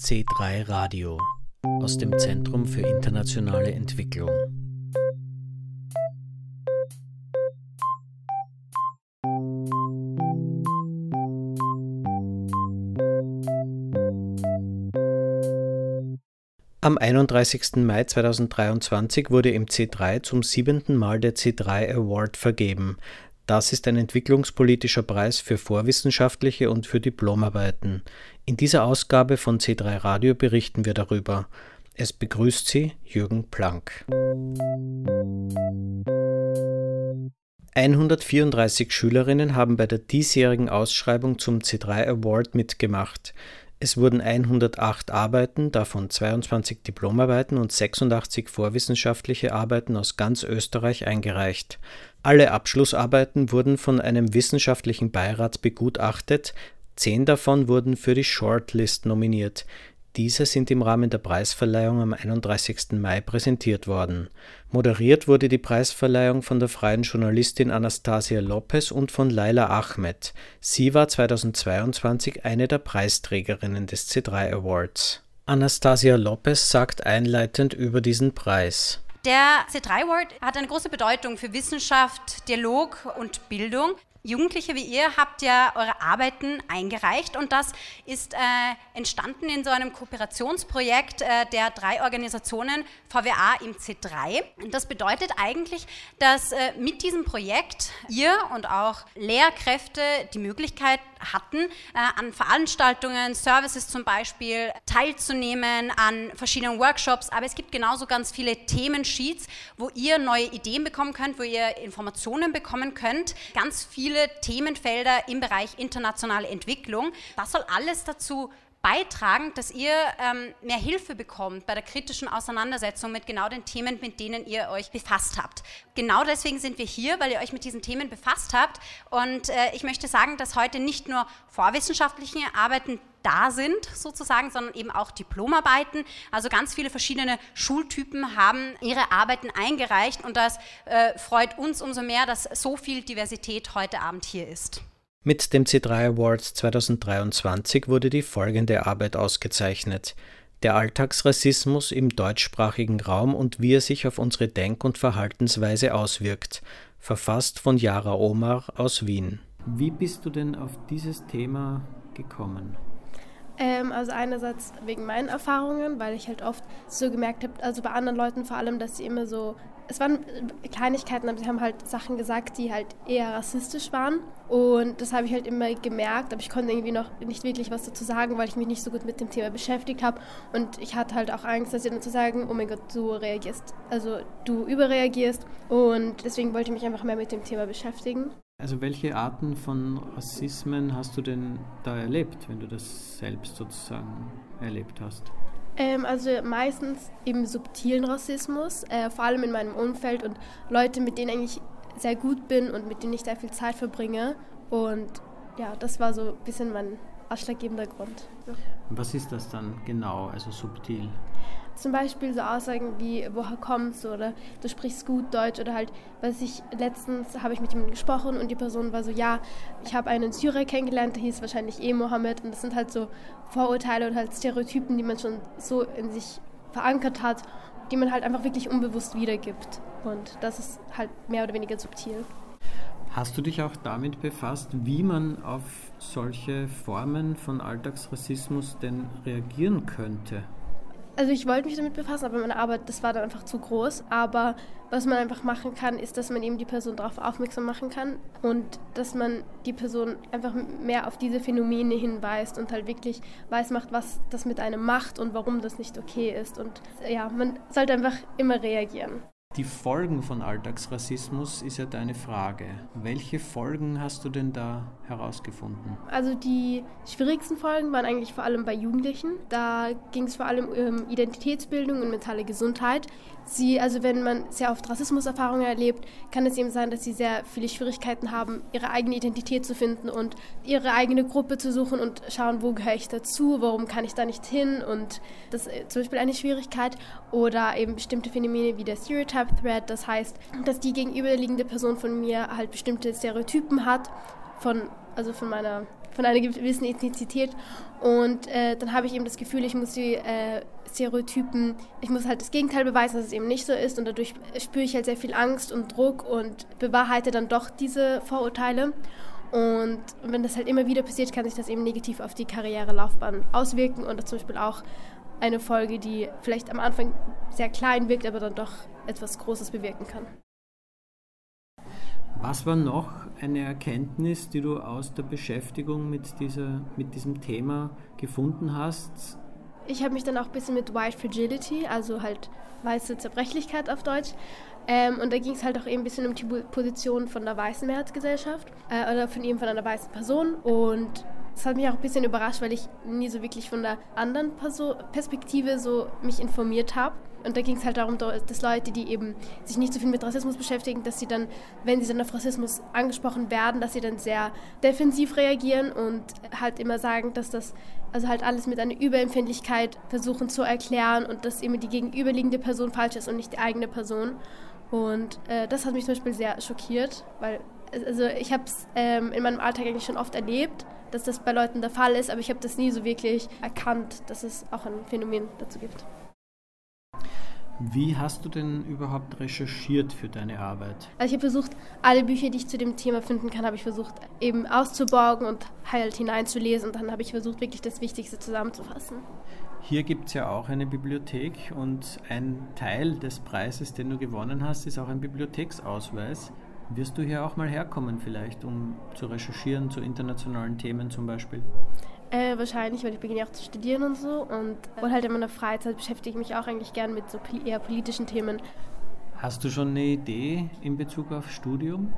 C3 Radio aus dem Zentrum für internationale Entwicklung. Am 31. Mai 2023 wurde im C3 zum siebenten Mal der C3 Award vergeben. Das ist ein entwicklungspolitischer Preis für vorwissenschaftliche und für Diplomarbeiten. In dieser Ausgabe von C3 Radio berichten wir darüber. Es begrüßt Sie Jürgen Planck. 134 Schülerinnen haben bei der diesjährigen Ausschreibung zum C3 Award mitgemacht. Es wurden 108 Arbeiten, davon 22 Diplomarbeiten und 86 vorwissenschaftliche Arbeiten aus ganz Österreich eingereicht. Alle Abschlussarbeiten wurden von einem wissenschaftlichen Beirat begutachtet, zehn davon wurden für die Shortlist nominiert. Diese sind im Rahmen der Preisverleihung am 31. Mai präsentiert worden. Moderiert wurde die Preisverleihung von der freien Journalistin Anastasia Lopez und von Laila Ahmed. Sie war 2022 eine der Preisträgerinnen des C3 Awards. Anastasia Lopez sagt einleitend über diesen Preis. Der C3 Award hat eine große Bedeutung für Wissenschaft, Dialog und Bildung. Jugendliche wie ihr habt ja eure Arbeiten eingereicht und das ist äh, entstanden in so einem Kooperationsprojekt äh, der drei Organisationen VWA im C3. Und das bedeutet eigentlich, dass äh, mit diesem Projekt ihr und auch Lehrkräfte die Möglichkeit hatten, äh, an Veranstaltungen, Services zum Beispiel teilzunehmen, an verschiedenen Workshops. Aber es gibt genauso ganz viele Themensheets, wo ihr neue Ideen bekommen könnt, wo ihr Informationen bekommen könnt. Ganz viele Themenfelder im Bereich internationale Entwicklung. Das soll alles dazu beitragen, dass ihr ähm, mehr Hilfe bekommt bei der kritischen Auseinandersetzung mit genau den Themen, mit denen ihr euch befasst habt. Genau deswegen sind wir hier, weil ihr euch mit diesen Themen befasst habt. Und äh, ich möchte sagen, dass heute nicht nur vorwissenschaftliche Arbeiten da sind, sozusagen, sondern eben auch Diplomarbeiten. Also ganz viele verschiedene Schultypen haben ihre Arbeiten eingereicht und das äh, freut uns umso mehr, dass so viel Diversität heute Abend hier ist. Mit dem C3 Awards 2023 wurde die folgende Arbeit ausgezeichnet. Der Alltagsrassismus im deutschsprachigen Raum und wie er sich auf unsere Denk- und Verhaltensweise auswirkt. Verfasst von Yara Omar aus Wien. Wie bist du denn auf dieses Thema gekommen? Ähm, also einerseits wegen meinen Erfahrungen, weil ich halt oft so gemerkt habe, also bei anderen Leuten vor allem, dass sie immer so, es waren Kleinigkeiten, aber sie haben halt Sachen gesagt, die halt eher rassistisch waren. Und das habe ich halt immer gemerkt, aber ich konnte irgendwie noch nicht wirklich was dazu sagen, weil ich mich nicht so gut mit dem Thema beschäftigt habe. Und ich hatte halt auch Angst, dass sie dann zu sagen, oh mein Gott, du reagierst, also du überreagierst. Und deswegen wollte ich mich einfach mehr mit dem Thema beschäftigen. Also welche Arten von Rassismen hast du denn da erlebt, wenn du das selbst sozusagen erlebt hast? Ähm, also meistens eben subtilen Rassismus, äh, vor allem in meinem Umfeld und Leute, mit denen ich sehr gut bin und mit denen ich sehr viel Zeit verbringe. Und ja, das war so ein bisschen mein ausschlaggebender Grund. Ja. Was ist das dann genau, also subtil? Zum Beispiel so Aussagen wie, woher kommst du oder du sprichst gut Deutsch oder halt, was ich letztens habe ich mit jemandem gesprochen und die Person war so, ja, ich habe einen Syrer kennengelernt, der hieß wahrscheinlich eh Mohammed und das sind halt so Vorurteile und halt Stereotypen, die man schon so in sich verankert hat, die man halt einfach wirklich unbewusst wiedergibt und das ist halt mehr oder weniger subtil. Hast du dich auch damit befasst, wie man auf solche Formen von Alltagsrassismus denn reagieren könnte? Also ich wollte mich damit befassen, aber meine Arbeit, das war dann einfach zu groß. Aber was man einfach machen kann, ist, dass man eben die Person darauf aufmerksam machen kann und dass man die Person einfach mehr auf diese Phänomene hinweist und halt wirklich weiß macht, was das mit einem macht und warum das nicht okay ist. Und ja, man sollte einfach immer reagieren. Die Folgen von Alltagsrassismus ist ja deine Frage. Welche Folgen hast du denn da herausgefunden? Also die schwierigsten Folgen waren eigentlich vor allem bei Jugendlichen. Da ging es vor allem um Identitätsbildung und mentale Gesundheit. Sie, also wenn man sehr oft Rassismuserfahrungen erlebt, kann es eben sein, dass sie sehr viele Schwierigkeiten haben, ihre eigene Identität zu finden und ihre eigene Gruppe zu suchen und schauen, wo gehöre ich dazu, warum kann ich da nicht hin und das ist zum Beispiel eine Schwierigkeit oder eben bestimmte Phänomene wie der Stereotype Threat, das heißt, dass die gegenüberliegende Person von mir halt bestimmte Stereotypen hat von also von meiner von einer gewissen Ethnizität. Und äh, dann habe ich eben das Gefühl, ich muss die äh, Stereotypen, ich muss halt das Gegenteil beweisen, dass es eben nicht so ist. Und dadurch spüre ich halt sehr viel Angst und Druck und bewahrheite dann doch diese Vorurteile. Und wenn das halt immer wieder passiert, kann sich das eben negativ auf die Karrierelaufbahn auswirken und zum Beispiel auch eine Folge, die vielleicht am Anfang sehr klein wirkt, aber dann doch etwas Großes bewirken kann. Was war noch eine Erkenntnis, die du aus der Beschäftigung mit, dieser, mit diesem Thema gefunden hast? Ich habe mich dann auch ein bisschen mit White Fragility, also halt weiße Zerbrechlichkeit auf Deutsch, ähm, und da ging es halt auch eben ein bisschen um die Position von der weißen Mehrheitsgesellschaft äh, oder von eben von einer weißen Person. Und das hat mich auch ein bisschen überrascht, weil ich nie so wirklich von der anderen Person Perspektive so mich informiert habe. Und da ging es halt darum, dass Leute, die eben sich nicht so viel mit Rassismus beschäftigen, dass sie dann, wenn sie dann auf Rassismus angesprochen werden, dass sie dann sehr defensiv reagieren und halt immer sagen, dass das also halt alles mit einer Überempfindlichkeit versuchen zu erklären und dass immer die gegenüberliegende Person falsch ist und nicht die eigene Person. Und äh, das hat mich zum Beispiel sehr schockiert, weil also ich habe es ähm, in meinem Alltag eigentlich schon oft erlebt, dass das bei Leuten der Fall ist, aber ich habe das nie so wirklich erkannt, dass es auch ein Phänomen dazu gibt. Wie hast du denn überhaupt recherchiert für deine Arbeit? Also ich habe versucht, alle Bücher, die ich zu dem Thema finden kann, habe ich versucht eben auszuborgen und halt hineinzulesen und dann habe ich versucht, wirklich das Wichtigste zusammenzufassen. Hier gibt es ja auch eine Bibliothek und ein Teil des Preises, den du gewonnen hast, ist auch ein Bibliotheksausweis. Wirst du hier auch mal herkommen vielleicht, um zu recherchieren zu internationalen Themen zum Beispiel? Äh, wahrscheinlich, weil ich beginne auch zu studieren und so. Und, und halt in meiner Freizeit beschäftige ich mich auch eigentlich gern mit so eher politischen Themen. Hast du schon eine Idee in Bezug auf Studium?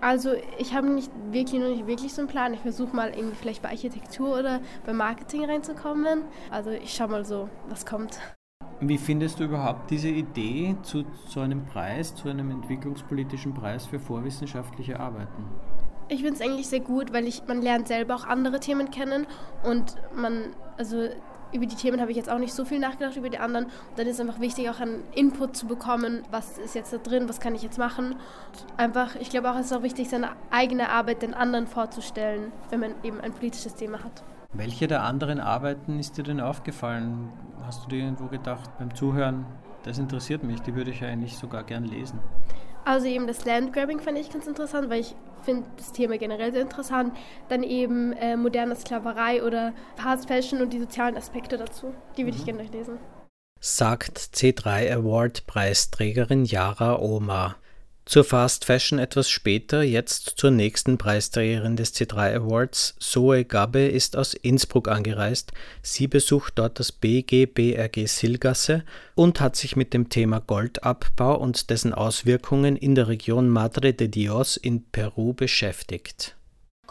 Also ich habe nicht wirklich noch nicht wirklich so einen Plan. Ich versuche mal irgendwie vielleicht bei Architektur oder bei Marketing reinzukommen. Also ich schaue mal so, was kommt. Wie findest du überhaupt diese Idee zu so einem Preis, zu einem entwicklungspolitischen Preis für vorwissenschaftliche Arbeiten? Ich finde es eigentlich sehr gut, weil ich, man lernt selber auch andere Themen kennen und man, also über die Themen habe ich jetzt auch nicht so viel nachgedacht, über die anderen. Und dann ist es einfach wichtig, auch einen Input zu bekommen, was ist jetzt da drin, was kann ich jetzt machen. Einfach, ich glaube auch, es ist auch wichtig, seine eigene Arbeit den anderen vorzustellen, wenn man eben ein politisches Thema hat. Welche der anderen Arbeiten ist dir denn aufgefallen? Hast du dir irgendwo gedacht beim Zuhören, das interessiert mich, die würde ich eigentlich sogar gern lesen? Also eben das Landgrabbing fand ich ganz interessant, weil ich finde das Thema generell sehr interessant. Dann eben äh, moderne Sklaverei oder Fast Fashion und die sozialen Aspekte dazu. Die würde mhm. ich gerne lesen. Sagt C3 Award Preisträgerin Yara Omar. Zur Fast Fashion etwas später, jetzt zur nächsten Preisträgerin des C3 Awards. Zoe Gabe ist aus Innsbruck angereist. Sie besucht dort das BGBRG Silgasse und hat sich mit dem Thema Goldabbau und dessen Auswirkungen in der Region Madre de Dios in Peru beschäftigt.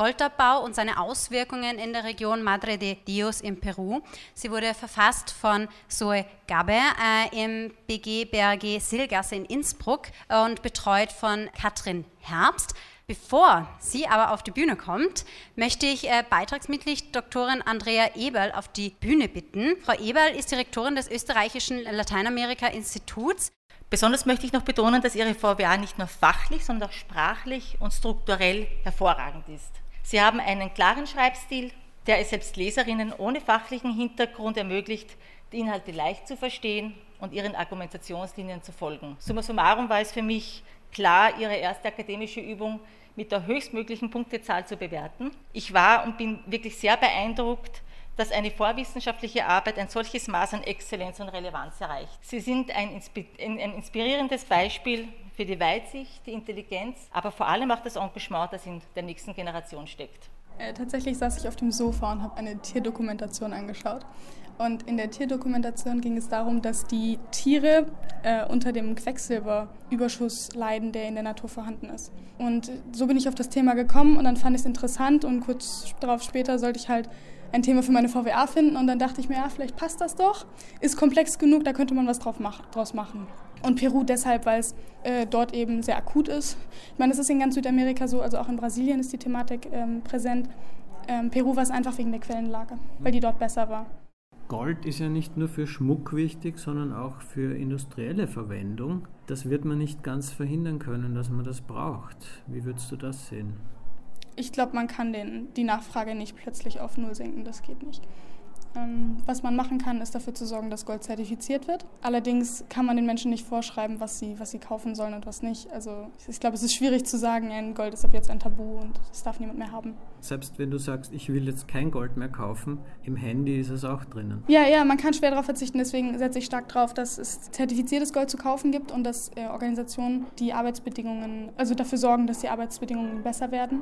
Goldabbau und seine Auswirkungen in der Region Madre de Dios in Peru. Sie wurde verfasst von Zoe Gabe äh, im BG BRG Silgasse in Innsbruck und betreut von Katrin Herbst. Bevor sie aber auf die Bühne kommt, möchte ich äh, Beitragsmitglied Doktorin Andrea Eberl auf die Bühne bitten. Frau Eberl ist Direktorin des österreichischen Lateinamerika-Instituts. Besonders möchte ich noch betonen, dass Ihre VWA nicht nur fachlich, sondern auch sprachlich und strukturell hervorragend ist. Sie haben einen klaren Schreibstil, der es selbst Leserinnen ohne fachlichen Hintergrund ermöglicht, die Inhalte leicht zu verstehen und ihren Argumentationslinien zu folgen. Summa summarum war es für mich klar, Ihre erste akademische Übung mit der höchstmöglichen Punktezahl zu bewerten. Ich war und bin wirklich sehr beeindruckt, dass eine vorwissenschaftliche Arbeit ein solches Maß an Exzellenz und Relevanz erreicht. Sie sind ein, inspirierendes Beispiel für die Weitsicht, die Intelligenz, aber vor allem auch das Engagement, das in der nächsten Generation steckt. Äh, tatsächlich saß ich auf dem Sofa und habe eine Tierdokumentation angeschaut. Und in der Tierdokumentation ging es darum, dass die Tiere äh, unter dem Quecksilberüberschuss leiden, der in der Natur vorhanden ist. Und so bin ich auf das Thema gekommen und dann fand ich es interessant und kurz darauf später sollte ich halt ein Thema für meine VWA finden und dann dachte ich mir, ja, vielleicht passt das doch. Ist komplex genug, da könnte man was drauf mach, draus machen. Und Peru deshalb, weil es äh, dort eben sehr akut ist. Ich meine, es ist in ganz Südamerika so, also auch in Brasilien ist die Thematik ähm, präsent. Ähm, Peru war es einfach wegen der Quellenlage, weil die dort besser war. Gold ist ja nicht nur für Schmuck wichtig, sondern auch für industrielle Verwendung. Das wird man nicht ganz verhindern können, dass man das braucht. Wie würdest du das sehen? ich glaube, man kann den, die Nachfrage nicht plötzlich auf Null senken, das geht nicht. Ähm, was man machen kann, ist dafür zu sorgen, dass Gold zertifiziert wird. Allerdings kann man den Menschen nicht vorschreiben, was sie, was sie kaufen sollen und was nicht. Also ich glaube, es ist schwierig zu sagen, ein Gold ist ab jetzt ein Tabu und das darf niemand mehr haben. Selbst wenn du sagst, ich will jetzt kein Gold mehr kaufen, im Handy ist es auch drinnen. Ja, ja, man kann schwer darauf verzichten. Deswegen setze ich stark darauf, dass es zertifiziertes Gold zu kaufen gibt und dass äh, Organisationen die Arbeitsbedingungen, also dafür sorgen, dass die Arbeitsbedingungen besser werden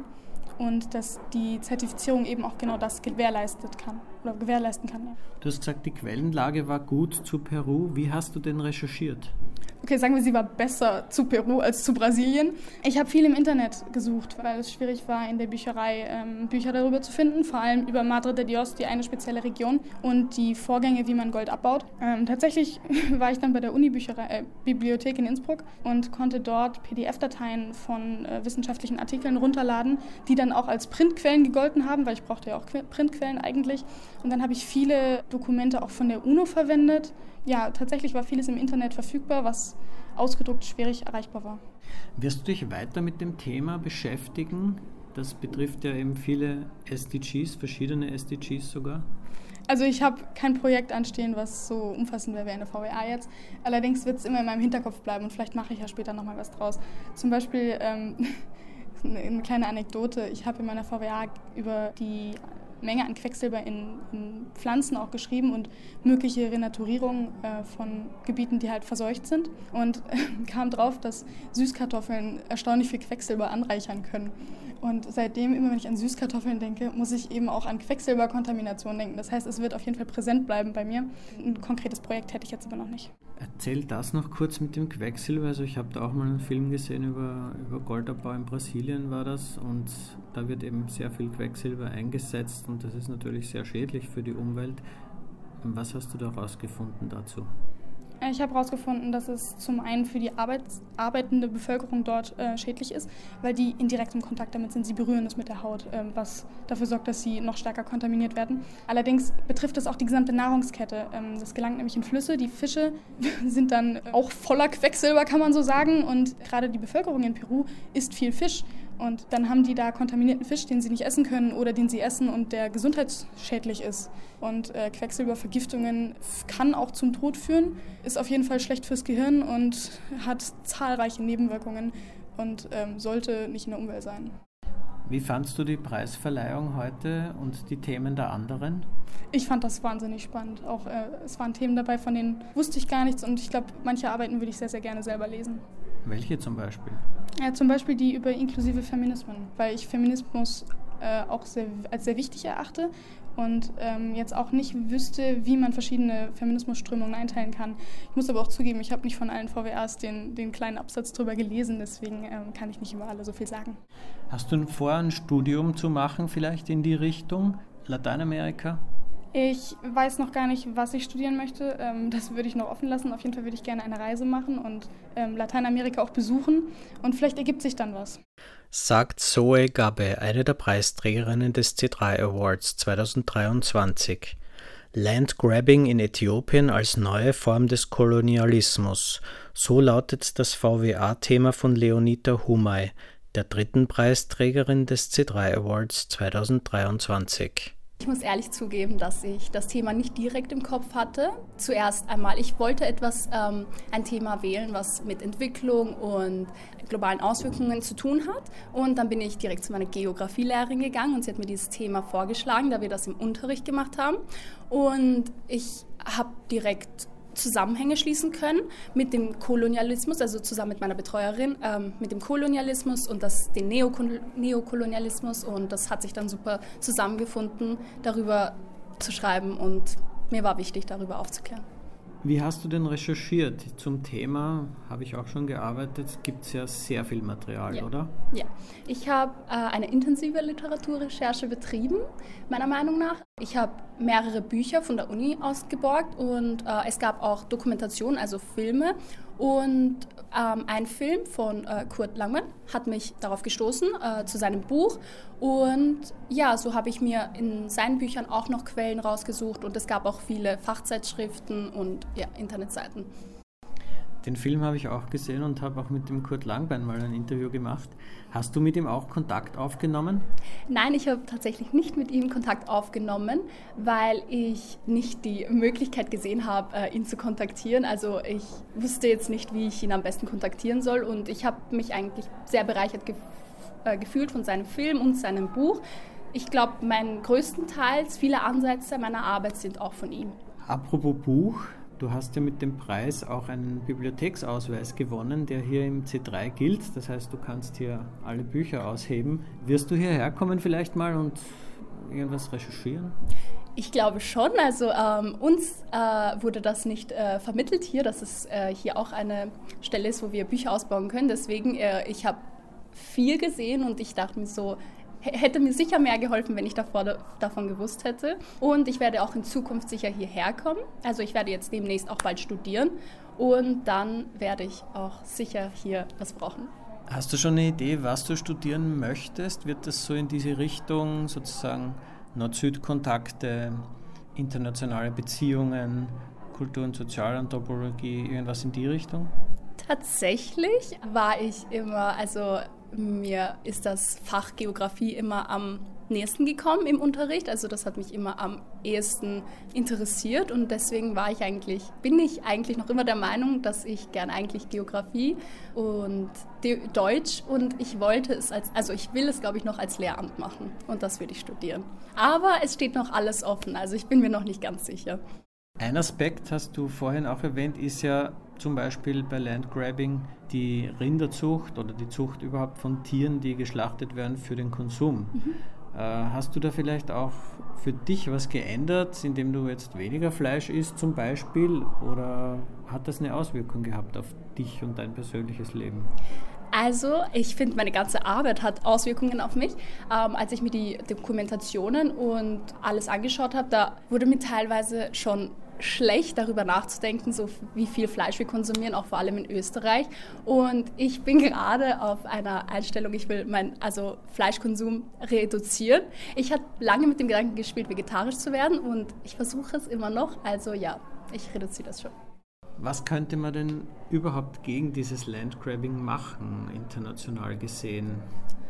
und dass die Zertifizierung eben auch genau das gewährleistet kann oder gewährleisten kann. Ja. Du hast gesagt, die Quellenlage war gut zu Peru. Wie hast du denn recherchiert? Okay, sagen wir, sie war besser zu Peru als zu Brasilien. Ich habe viel im Internet gesucht, weil es schwierig war, in der Bücherei ähm, Bücher darüber zu finden, vor allem über Madre de Dios, die eine spezielle Region und die Vorgänge, wie man Gold abbaut. Ähm, tatsächlich war ich dann bei der Uni-Bibliothek äh, in Innsbruck und konnte dort PDF-Dateien von äh, wissenschaftlichen Artikeln runterladen, die dann auch als Printquellen gegolten haben, weil ich brauchte ja auch Printquellen eigentlich. Und dann habe ich viele Dokumente auch von der UNO verwendet ja, tatsächlich war vieles im Internet verfügbar, was ausgedruckt schwierig erreichbar war. Wirst du dich weiter mit dem Thema beschäftigen? Das betrifft ja eben viele SDGs, verschiedene SDGs sogar. Also ich habe kein Projekt anstehen, was so umfassend wäre wie eine VWA jetzt. Allerdings wird es immer in meinem Hinterkopf bleiben und vielleicht mache ich ja später nochmal was draus. Zum Beispiel ähm, eine kleine Anekdote. Ich habe in meiner VWA über die Menge an Quecksilber in, in Pflanzen auch geschrieben und mögliche Renaturierung äh, von Gebieten, die halt verseucht sind. Und äh, kam drauf, dass Süßkartoffeln erstaunlich viel Quecksilber anreichern können. Und seitdem, immer wenn ich an Süßkartoffeln denke, muss ich eben auch an Quecksilberkontamination denken. Das heißt, es wird auf jeden Fall präsent bleiben bei mir. Ein konkretes Projekt hätte ich jetzt aber noch nicht. Erzähl das noch kurz mit dem Quecksilber. Also ich habe da auch mal einen Film gesehen über, über Goldabbau in Brasilien war das und da wird eben sehr viel Quecksilber eingesetzt und das ist natürlich sehr schädlich für die Umwelt. Was hast du da rausgefunden dazu? Ich habe herausgefunden, dass es zum einen für die Arbeits arbeitende Bevölkerung dort äh, schädlich ist, weil die in direktem Kontakt damit sind. Sie berühren es mit der Haut, äh, was dafür sorgt, dass sie noch stärker kontaminiert werden. Allerdings betrifft es auch die gesamte Nahrungskette. Ähm, das gelangt nämlich in Flüsse. Die Fische sind dann auch voller Quecksilber, kann man so sagen. Und gerade die Bevölkerung in Peru isst viel Fisch. Und dann haben die da kontaminierten Fisch, den sie nicht essen können oder den sie essen und der gesundheitsschädlich ist. Und äh, Quecksilbervergiftungen kann auch zum Tod führen, ist auf jeden Fall schlecht fürs Gehirn und hat zahlreiche Nebenwirkungen und ähm, sollte nicht in der Umwelt sein. Wie fandst du die Preisverleihung heute und die Themen der anderen? Ich fand das wahnsinnig spannend. Auch äh, es waren Themen dabei, von denen wusste ich gar nichts und ich glaube, manche Arbeiten würde ich sehr, sehr gerne selber lesen. Welche zum Beispiel? Ja, zum Beispiel die über inklusive Feminismen, weil ich Feminismus äh, auch sehr, als sehr wichtig erachte und ähm, jetzt auch nicht wüsste, wie man verschiedene Feminismusströmungen einteilen kann. Ich muss aber auch zugeben, ich habe nicht von allen VWRs den, den kleinen Absatz drüber gelesen, deswegen ähm, kann ich nicht über alle so viel sagen. Hast du vor, ein Studium zu machen, vielleicht in die Richtung Lateinamerika? Ich weiß noch gar nicht, was ich studieren möchte. Ähm, das würde ich noch offen lassen. Auf jeden Fall würde ich gerne eine Reise machen und ähm, Lateinamerika auch besuchen. Und vielleicht ergibt sich dann was. Sagt Zoe Gabe, eine der Preisträgerinnen des C3 Awards 2023. Landgrabbing in Äthiopien als neue Form des Kolonialismus. So lautet das VWA-Thema von Leonita Humay, der dritten Preisträgerin des C3 Awards 2023. Ich muss ehrlich zugeben, dass ich das Thema nicht direkt im Kopf hatte. Zuerst einmal, ich wollte etwas, ähm, ein Thema wählen, was mit Entwicklung und globalen Auswirkungen zu tun hat. Und dann bin ich direkt zu meiner Geografielehrerin gegangen und sie hat mir dieses Thema vorgeschlagen, da wir das im Unterricht gemacht haben. Und ich habe direkt Zusammenhänge schließen können mit dem Kolonialismus, also zusammen mit meiner Betreuerin, ähm, mit dem Kolonialismus und das, den Neokol Neokolonialismus. Und das hat sich dann super zusammengefunden, darüber zu schreiben. Und mir war wichtig, darüber aufzuklären. Wie hast du denn recherchiert? Zum Thema habe ich auch schon gearbeitet. Gibt es ja sehr viel Material, ja. oder? Ja, ich habe äh, eine intensive Literaturrecherche betrieben, meiner Meinung nach. Ich habe mehrere Bücher von der Uni ausgeborgt und äh, es gab auch Dokumentationen, also Filme und ähm, ein Film von äh, Kurt Langmann hat mich darauf gestoßen, äh, zu seinem Buch. Und ja, so habe ich mir in seinen Büchern auch noch Quellen rausgesucht und es gab auch viele Fachzeitschriften und ja, Internetseiten. Den Film habe ich auch gesehen und habe auch mit dem Kurt Langbein mal ein Interview gemacht. Hast du mit ihm auch Kontakt aufgenommen? Nein, ich habe tatsächlich nicht mit ihm Kontakt aufgenommen, weil ich nicht die Möglichkeit gesehen habe, äh, ihn zu kontaktieren. Also ich wusste jetzt nicht, wie ich ihn am besten kontaktieren soll und ich habe mich eigentlich sehr bereichert gef äh, gefühlt von seinem Film und seinem Buch. Ich glaube, mein größtenteils viele Ansätze meiner Arbeit sind auch von ihm. Apropos Buch, Du hast ja mit dem Preis auch einen Bibliotheksausweis gewonnen, der hier im C3 gilt. Das heißt, du kannst hier alle Bücher ausheben. Wirst du hierher kommen vielleicht mal und irgendwas recherchieren? Ich glaube schon. Also ähm, uns äh, wurde das nicht äh, vermittelt hier, dass es äh, hier auch eine Stelle ist, wo wir Bücher ausbauen können. Deswegen, äh, ich habe viel gesehen und ich dachte mir so, hätte mir sicher mehr geholfen, wenn ich davor davon gewusst hätte. Und ich werde auch in Zukunft sicher hierher kommen. Also ich werde jetzt demnächst auch bald studieren und dann werde ich auch sicher hier was brauchen. Hast du schon eine Idee, was du studieren möchtest? Wird das so in diese Richtung sozusagen Nord-Süd-Kontakte, internationale Beziehungen, Kultur- und Sozialanthropologie, irgendwas in die Richtung? Tatsächlich war ich immer, also mir ist das Fach Geografie immer am nächsten gekommen im Unterricht. Also das hat mich immer am ehesten interessiert und deswegen war ich eigentlich, bin ich eigentlich noch immer der Meinung, dass ich gern eigentlich Geografie und Deutsch und ich wollte es als, also ich will es glaube ich noch als Lehramt machen und das würde ich studieren. Aber es steht noch alles offen, also ich bin mir noch nicht ganz sicher. Ein Aspekt hast du vorhin auch erwähnt, ist ja zum Beispiel bei Landgrabbing die Rinderzucht oder die Zucht überhaupt von Tieren, die geschlachtet werden für den Konsum. Mhm. Äh, hast du da vielleicht auch für dich was geändert, indem du jetzt weniger Fleisch isst zum Beispiel? Oder hat das eine Auswirkung gehabt auf dich und dein persönliches Leben? Also, ich finde, meine ganze Arbeit hat Auswirkungen auf mich. Ähm, als ich mir die Dokumentationen und alles angeschaut habe, da wurde mir teilweise schon schlecht, darüber nachzudenken, so wie viel Fleisch wir konsumieren, auch vor allem in Österreich. Und ich bin gerade auf einer Einstellung, ich will meinen also Fleischkonsum reduzieren. Ich habe lange mit dem Gedanken gespielt, vegetarisch zu werden und ich versuche es immer noch. Also ja, ich reduziere das schon. Was könnte man denn überhaupt gegen dieses Landgrabbing machen, international gesehen?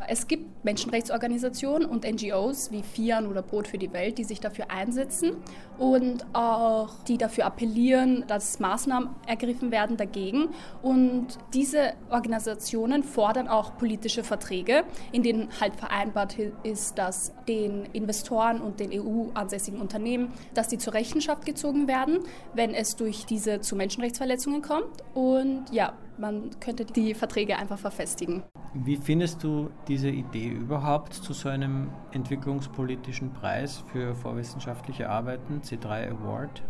Es gibt Menschenrechtsorganisationen und NGOs wie FIAN oder Brot für die Welt, die sich dafür einsetzen und auch die dafür appellieren, dass Maßnahmen ergriffen werden dagegen. Und diese Organisationen fordern auch politische Verträge, in denen halt vereinbart ist, dass den Investoren und den EU-ansässigen Unternehmen, dass die zur Rechenschaft gezogen werden, wenn es durch diese zu Menschenrechtsverletzungen kommt. Und ja, man könnte die Verträge einfach verfestigen. Wie findest du diese Idee überhaupt zu so einem entwicklungspolitischen Preis für vorwissenschaftliche Arbeiten, C3 Award?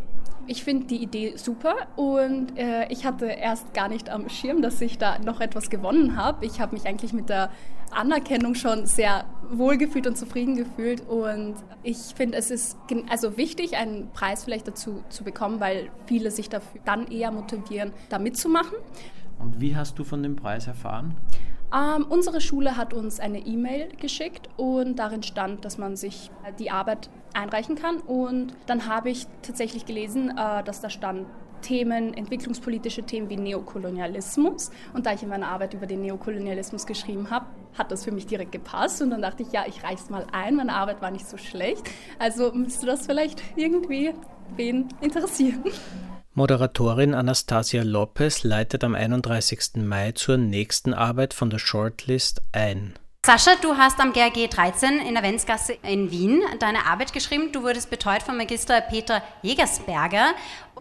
Ich finde die Idee super und äh, ich hatte erst gar nicht am Schirm, dass ich da noch etwas gewonnen habe. Ich habe mich eigentlich mit der Anerkennung schon sehr wohlgefühlt und zufrieden gefühlt und ich finde, es ist also wichtig, einen Preis vielleicht dazu zu bekommen, weil viele sich dafür dann eher motivieren, da mitzumachen. Und wie hast du von dem Preis erfahren? Ähm, unsere Schule hat uns eine E-Mail geschickt und darin stand, dass man sich äh, die Arbeit einreichen kann. Und dann habe ich tatsächlich gelesen, äh, dass da stand Themen, entwicklungspolitische Themen wie Neokolonialismus. Und da ich in meiner Arbeit über den Neokolonialismus geschrieben habe, hat das für mich direkt gepasst. Und dann dachte ich, ja, ich reiche es mal ein. Meine Arbeit war nicht so schlecht. Also müsste das vielleicht irgendwie wen interessieren. Moderatorin Anastasia Lopez leitet am 31. Mai zur nächsten Arbeit von der Shortlist ein. Sascha, du hast am GRG 13 in der Wenzgasse in Wien deine Arbeit geschrieben. Du wurdest betreut von Magister Peter Jägersberger.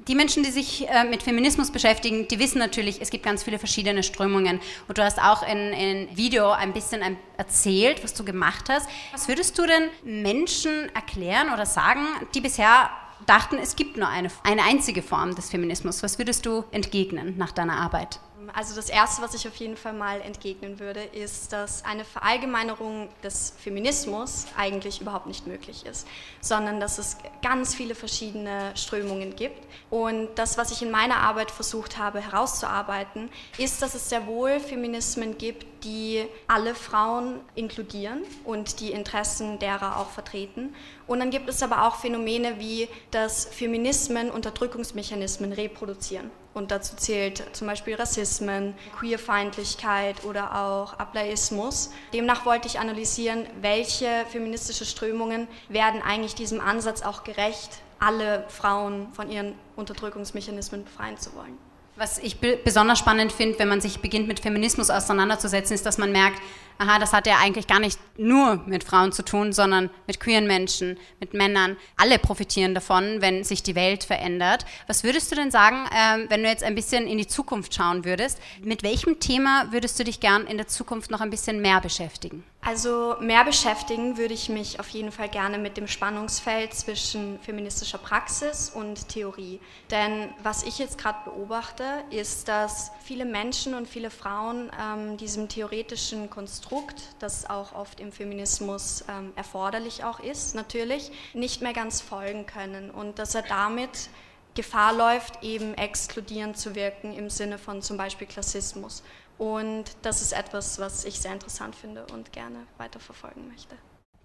Die Menschen, die sich äh, mit Feminismus beschäftigen, die wissen natürlich, es gibt ganz viele verschiedene Strömungen. Und du hast auch in, in Video ein bisschen erzählt, was du gemacht hast. Was würdest du denn Menschen erklären oder sagen, die bisher dachten, es gibt nur eine, eine einzige Form des Feminismus. Was würdest du entgegnen nach deiner Arbeit? Also das Erste, was ich auf jeden Fall mal entgegnen würde, ist, dass eine Verallgemeinerung des Feminismus eigentlich überhaupt nicht möglich ist, sondern dass es ganz viele verschiedene Strömungen gibt. Und das, was ich in meiner Arbeit versucht habe herauszuarbeiten, ist, dass es sehr wohl Feminismen gibt, die alle Frauen inkludieren und die Interessen derer auch vertreten. Und dann gibt es aber auch Phänomene wie, dass Feminismen Unterdrückungsmechanismen reproduzieren. Und dazu zählt zum Beispiel Rassismen, Queerfeindlichkeit oder auch Ableismus. Demnach wollte ich analysieren, welche feministische Strömungen werden eigentlich diesem Ansatz auch gerecht, alle Frauen von ihren Unterdrückungsmechanismen befreien zu wollen. Was ich besonders spannend finde, wenn man sich beginnt mit Feminismus auseinanderzusetzen, ist, dass man merkt, aha, das hat ja eigentlich gar nicht nur mit Frauen zu tun, sondern mit queeren Menschen, mit Männern. Alle profitieren davon, wenn sich die Welt verändert. Was würdest du denn sagen, ähm, wenn du jetzt ein bisschen in die Zukunft schauen würdest? Mit welchem Thema würdest du dich gern in der Zukunft noch ein bisschen mehr beschäftigen? Also mehr beschäftigen würde ich mich auf jeden Fall gerne mit dem Spannungsfeld zwischen feministischer Praxis und Theorie. Denn was ich jetzt gerade beobachte, ist, dass viele Menschen und viele Frauen ähm, diesem theoretischen Konstrukt, das auch oft im Feminismus ähm, erforderlich auch ist, natürlich, nicht mehr ganz folgen können und dass er damit Gefahr läuft, eben exkludierend zu wirken im Sinne von zum Beispiel Klassismus. Und das ist etwas, was ich sehr interessant finde und gerne weiterverfolgen möchte.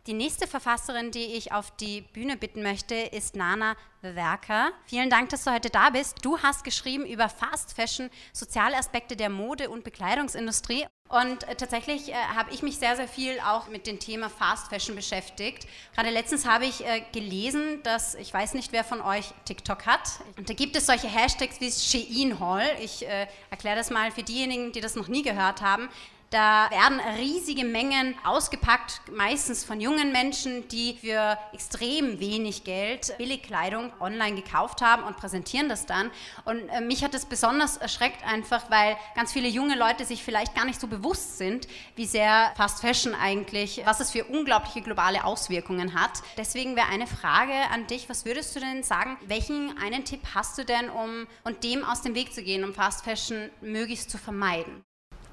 Die nächste Verfasserin, die ich auf die Bühne bitten möchte, ist Nana Werker. Vielen Dank, dass du heute da bist. Du hast geschrieben über Fast Fashion, Sozialaspekte der Mode- und Bekleidungsindustrie. Und äh, tatsächlich äh, habe ich mich sehr, sehr viel auch mit dem Thema Fast Fashion beschäftigt. Gerade letztens habe ich äh, gelesen, dass, ich weiß nicht, wer von euch TikTok hat. Und da gibt es solche Hashtags wie Shein Hall. Ich äh, erkläre das mal für diejenigen, die das noch nie gehört haben. Da werden riesige Mengen ausgepackt, meistens von jungen Menschen, die für extrem wenig Geld Billigkleidung online gekauft haben und präsentieren das dann. Und äh, mich hat das besonders erschreckt einfach, weil ganz viele junge Leute sich vielleicht gar nicht so bewusst sind, wie sehr Fast Fashion eigentlich, was es für unglaubliche globale Auswirkungen hat. Deswegen wäre eine Frage an dich, was würdest du denn sagen, welchen einen Tipp hast du denn, um und dem aus dem Weg zu gehen, um Fast Fashion möglichst zu vermeiden?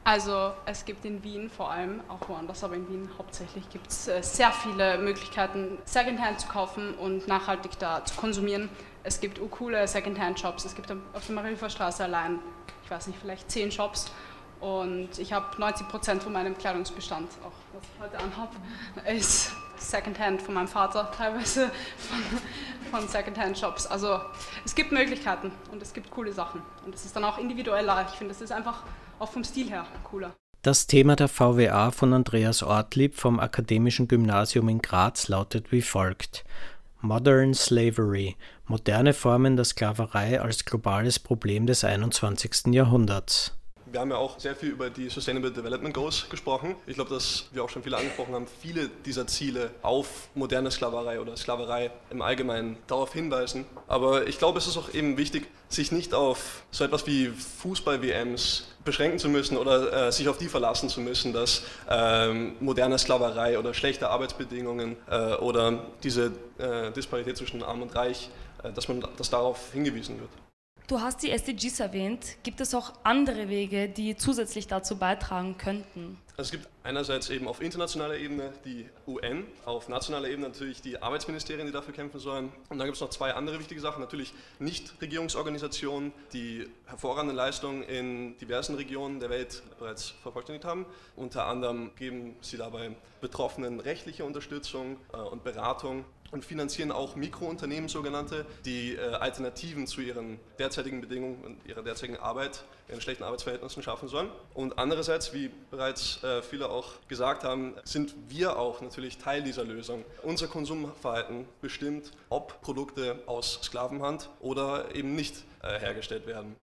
Also es gibt in Wien vor allem, auch woanders, aber in Wien hauptsächlich gibt es äh, sehr viele Möglichkeiten, Secondhand zu kaufen und nachhaltig da zu konsumieren. Es gibt coole Secondhand-Shops. Es gibt auf der Marienstraße allein, ich weiß nicht, vielleicht zehn Shops. Und ich habe 90 Prozent von meinem Kleidungsbestand, auch was ich heute anhabe, ist Secondhand von meinem Vater, teilweise von, von Secondhand-Shops. Also es gibt Möglichkeiten und es gibt coole Sachen. Und es ist dann auch individueller. Ich finde, es ist einfach auch vom Stil her cooler. Das Thema der VWA von Andreas Ortlieb vom Akademischen Gymnasium in Graz lautet wie folgt. Modern Slavery, moderne Formen der Sklaverei als globales Problem des 21. Jahrhunderts. Wir haben ja auch sehr viel über die Sustainable Development Goals gesprochen. Ich glaube, dass wir auch schon viele angesprochen haben, viele dieser Ziele auf moderne Sklaverei oder Sklaverei im Allgemeinen darauf hinweisen. Aber ich glaube, es ist auch eben wichtig, sich nicht auf so etwas wie Fußball-WMs beschränken zu müssen oder äh, sich auf die verlassen zu müssen, dass ähm, moderne Sklaverei oder schlechte Arbeitsbedingungen äh, oder diese äh, Disparität zwischen Arm und Reich, äh, dass man dass darauf hingewiesen wird. Du hast die SDGs erwähnt. Gibt es auch andere Wege, die zusätzlich dazu beitragen könnten? Also es gibt einerseits eben auf internationaler Ebene die UN, auf nationaler Ebene natürlich die Arbeitsministerien, die dafür kämpfen sollen. Und dann gibt es noch zwei andere wichtige Sachen. Natürlich Nichtregierungsorganisationen, die hervorragende Leistungen in diversen Regionen der Welt bereits vervollständigt haben. Unter anderem geben sie dabei Betroffenen rechtliche Unterstützung äh, und Beratung und finanzieren auch Mikrounternehmen sogenannte, die äh, Alternativen zu ihren derzeitigen Bedingungen und ihrer derzeitigen Arbeit, ihren schlechten Arbeitsverhältnissen schaffen sollen. Und andererseits, wie bereits äh, viele auch gesagt haben, sind wir auch natürlich Teil dieser Lösung. Unser Konsumverhalten bestimmt, ob Produkte aus Sklavenhand oder eben nicht äh, hergestellt werden.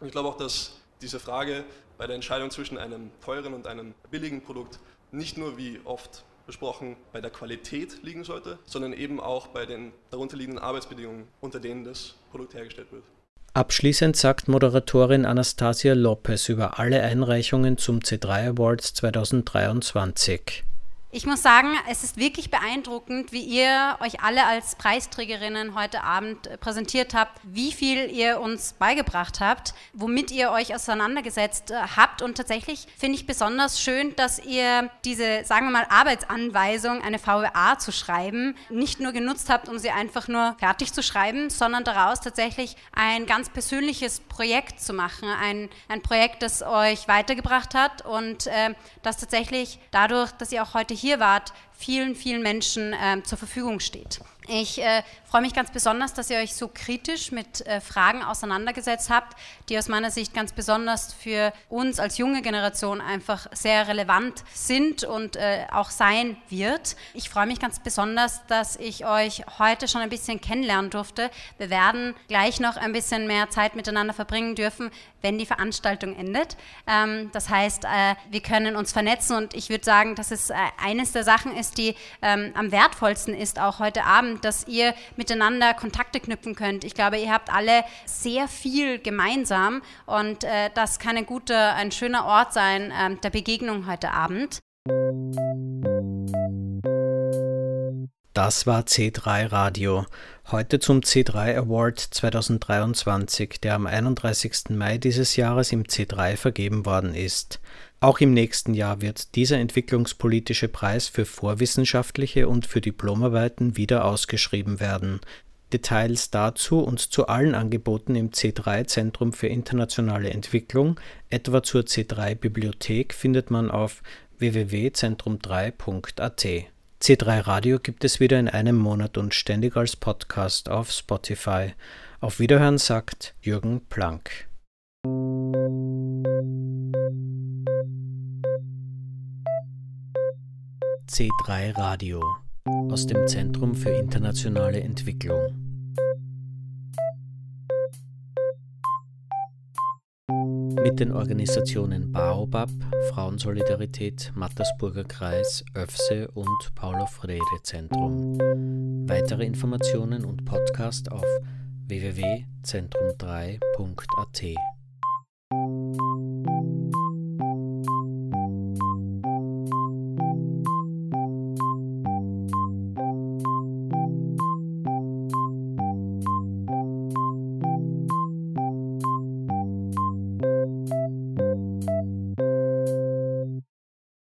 Und ich glaube auch, dass diese Frage bei der Entscheidung zwischen einem teuren und einem billigen Produkt nicht nur wie oft besprochen, bei der Qualität liegen sollte, sondern eben auch bei den darunterliegenden Arbeitsbedingungen, unter denen das Produkt hergestellt wird. Abschließend sagt Moderatorin Anastasia Lopez über alle Einreichungen zum C3 Awards 2023. Ich muss sagen, es ist wirklich beeindruckend, wie ihr euch alle als Preisträgerinnen heute Abend äh, präsentiert habt, wie viel ihr uns beigebracht habt, womit ihr euch auseinandergesetzt äh, habt. Und tatsächlich finde ich besonders schön, dass ihr diese, sagen wir mal, Arbeitsanweisung, eine VWA zu schreiben, nicht nur genutzt habt, um sie einfach nur fertig zu schreiben, sondern daraus tatsächlich ein ganz persönliches Projekt zu machen. Ein, ein Projekt, das euch weitergebracht hat und äh, das tatsächlich dadurch, dass ihr auch heute hier wart, vielen, vielen Menschen äh, zur Verfügung steht. Ich äh, freue mich ganz besonders, dass ihr euch so kritisch mit äh, Fragen auseinandergesetzt habt, die aus meiner Sicht ganz besonders für uns als junge Generation einfach sehr relevant sind und äh, auch sein wird. Ich freue mich ganz besonders, dass ich euch heute schon ein bisschen kennenlernen durfte. Wir werden gleich noch ein bisschen mehr Zeit miteinander verbringen dürfen, wenn die Veranstaltung endet. Ähm, das heißt, äh, wir können uns vernetzen und ich würde sagen, dass es äh, eines der Sachen ist, die ähm, am wertvollsten ist, auch heute Abend dass ihr miteinander Kontakte knüpfen könnt. Ich glaube, ihr habt alle sehr viel gemeinsam und äh, das kann ein guter, ein schöner Ort sein äh, der Begegnung heute Abend. Das war C3 Radio. Heute zum C3 Award 2023, der am 31. Mai dieses Jahres im C3 vergeben worden ist. Auch im nächsten Jahr wird dieser entwicklungspolitische Preis für vorwissenschaftliche und für Diplomarbeiten wieder ausgeschrieben werden. Details dazu und zu allen Angeboten im C3 Zentrum für internationale Entwicklung, etwa zur C3 Bibliothek, findet man auf www.zentrum3.at. C3 Radio gibt es wieder in einem Monat und ständig als Podcast auf Spotify. Auf Wiederhören sagt Jürgen Planck. C3 Radio aus dem Zentrum für internationale Entwicklung. Mit den Organisationen Baobab, Frauensolidarität, Mattersburger Kreis, ÖFSE und Paulo Freire Zentrum. Weitere Informationen und Podcast auf www.zentrum3.at.